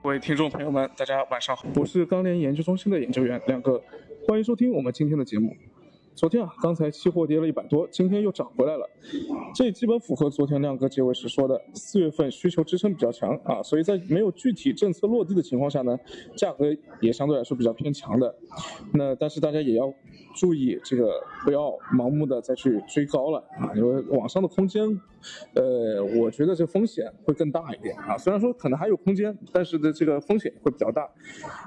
各位听众朋友们，大家晚上好，我是钢联研究中心的研究员亮哥，欢迎收听我们今天的节目。昨天啊，刚才期货跌了一百多，今天又涨回来了，这基本符合昨天亮哥结尾时说的，四月份需求支撑比较强啊，所以在没有具体政策落地的情况下呢，价格也相对来说比较偏强的。那但是大家也要注意，这个不要盲目的再去追高了啊，因为网上的空间，呃，我觉得这风险会更大一点啊。虽然说可能还有空间，但是的这个风险会比较大。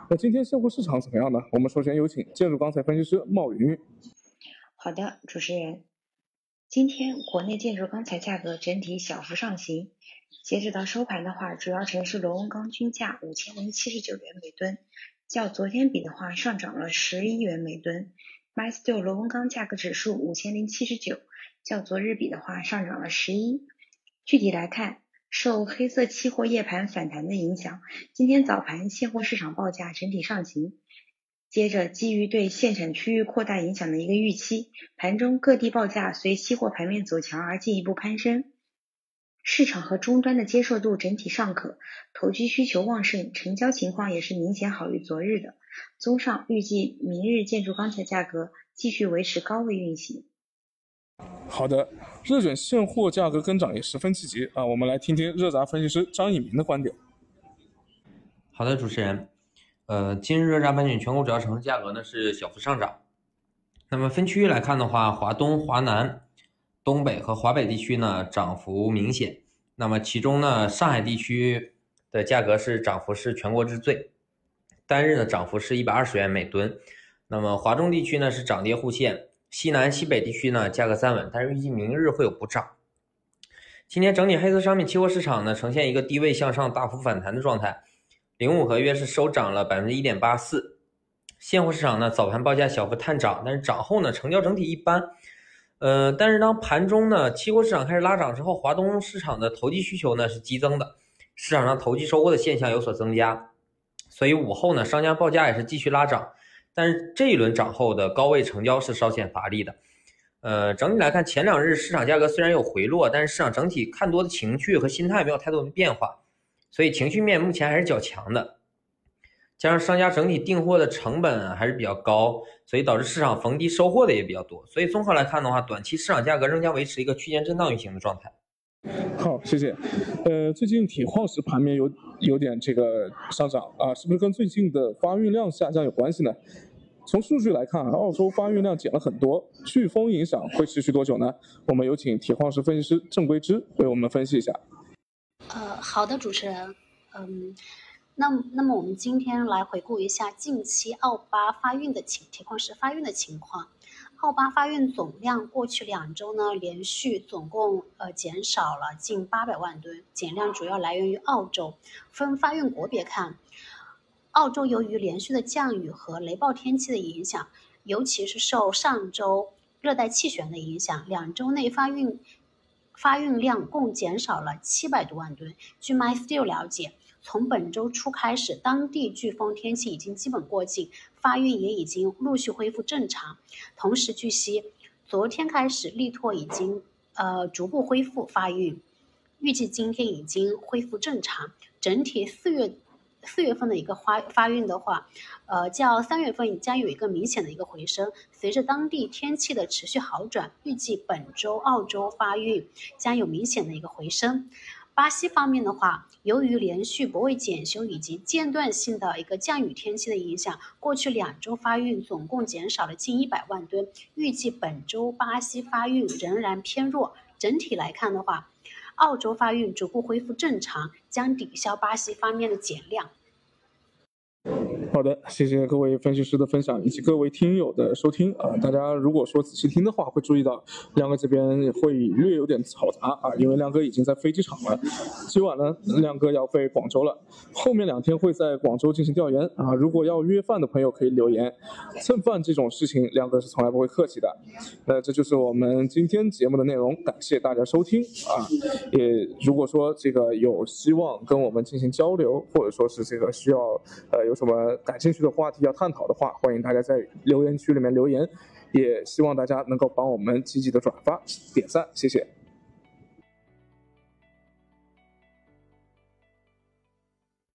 那今天现货市场怎么样呢？我们首先有请建筑钢材分析师茂云。好的，主持人，今天国内建筑钢材价格整体小幅上行，截止到收盘的话，主要城市螺纹钢均价五千零七十九元每吨，较昨天比的话上涨了十一元每吨。MySteel 螺纹钢价格指数五千零七十九，较昨日比的话上涨了十一。具体来看，受黑色期货夜盘反弹的影响，今天早盘现货市场报价整体上行。接着，基于对限产区域扩大影响的一个预期，盘中各地报价随期货盘面走强而进一步攀升，市场和终端的接受度整体尚可，投机需求旺盛，成交情况也是明显好于昨日的。综上，预计明日建筑钢材价格继续维持高位运行。好的，热卷现货价格跟涨也十分积极啊，我们来听听热轧分析师张以明的观点。好的，主持人。呃，今日热轧板卷全国主要城市价格呢是小幅上涨。那么分区域来看的话，华东、华南、东北和华北地区呢涨幅明显。那么其中呢，上海地区的价格是涨幅是全国之最，单日的涨幅是一百二十元每吨。那么华中地区呢是涨跌互现，西南、西北地区呢价格站稳，但是预计明日会有补涨。今天整体黑色商品期货市场呢呈现一个低位向上大幅反弹的状态。零五合约是收涨了百分之一点八四，现货市场呢早盘报价小幅探涨，但是涨后呢成交整体一般，呃，但是当盘中呢期货市场开始拉涨之后，华东市场的投机需求呢是激增的，市场上投机收获的现象有所增加，所以午后呢商家报价也是继续拉涨，但是这一轮涨后的高位成交是稍显乏力的，呃，整体来看前两日市场价格虽然有回落，但是市场整体看多的情绪和心态没有太多的变化。所以情绪面目前还是较强的，加上商家整体订货的成本还是比较高，所以导致市场逢低收货的也比较多。所以综合来看的话，短期市场价格仍将维持一个区间震荡运行的状态。好，谢谢。呃，最近铁矿石盘面有有点这个上涨啊，是不是跟最近的发运量下降有关系呢？从数据来看，澳洲发运量减了很多，飓风影响会持续多久呢？我们有请铁矿石分析师郑桂芝为我们分析一下。呃，好的，主持人，嗯，那那么我们今天来回顾一下近期澳巴发运的情铁矿石发运的情况。澳巴发运总量过去两周呢，连续总共呃减少了近八百万吨，减量主要来源于澳洲。分发运国别看，澳洲由于连续的降雨和雷暴天气的影响，尤其是受上周热带气旋的影响，两周内发运。发运量共减少了七百多万吨。据 MySteel 了解，从本周初开始，当地飓风天气已经基本过境，发运也已经陆续恢复正常。同时，据悉，昨天开始，力拓已经呃逐步恢复发运，预计今天已经恢复正常。整体四月。四月份的一个发发运的话，呃，较三月份将有一个明显的一个回升。随着当地天气的持续好转，预计本周澳洲发运将有明显的一个回升。巴西方面的话，由于连续泊位检修以及间断性的一个降雨天气的影响，过去两周发运总共减少了近一百万吨。预计本周巴西发运仍然偏弱。整体来看的话，澳洲发运逐步恢复正常，将抵消巴西方面的减量。好的，谢谢各位分析师的分享以及各位听友的收听啊！大家如果说仔细听的话，会注意到亮哥这边会略有点嘈杂啊，因为亮哥已经在飞机场了。今晚呢，亮哥要飞广州了，后面两天会在广州进行调研啊。如果要约饭的朋友可以留言，蹭饭这种事情，亮哥是从来不会客气的。那这就是我们今天节目的内容，感谢大家收听啊！也如果说这个有希望跟我们进行交流，或者说是这个需要呃有什么。感兴趣的话题要探讨的话，欢迎大家在留言区里面留言，也希望大家能够帮我们积极的转发、点赞，谢谢。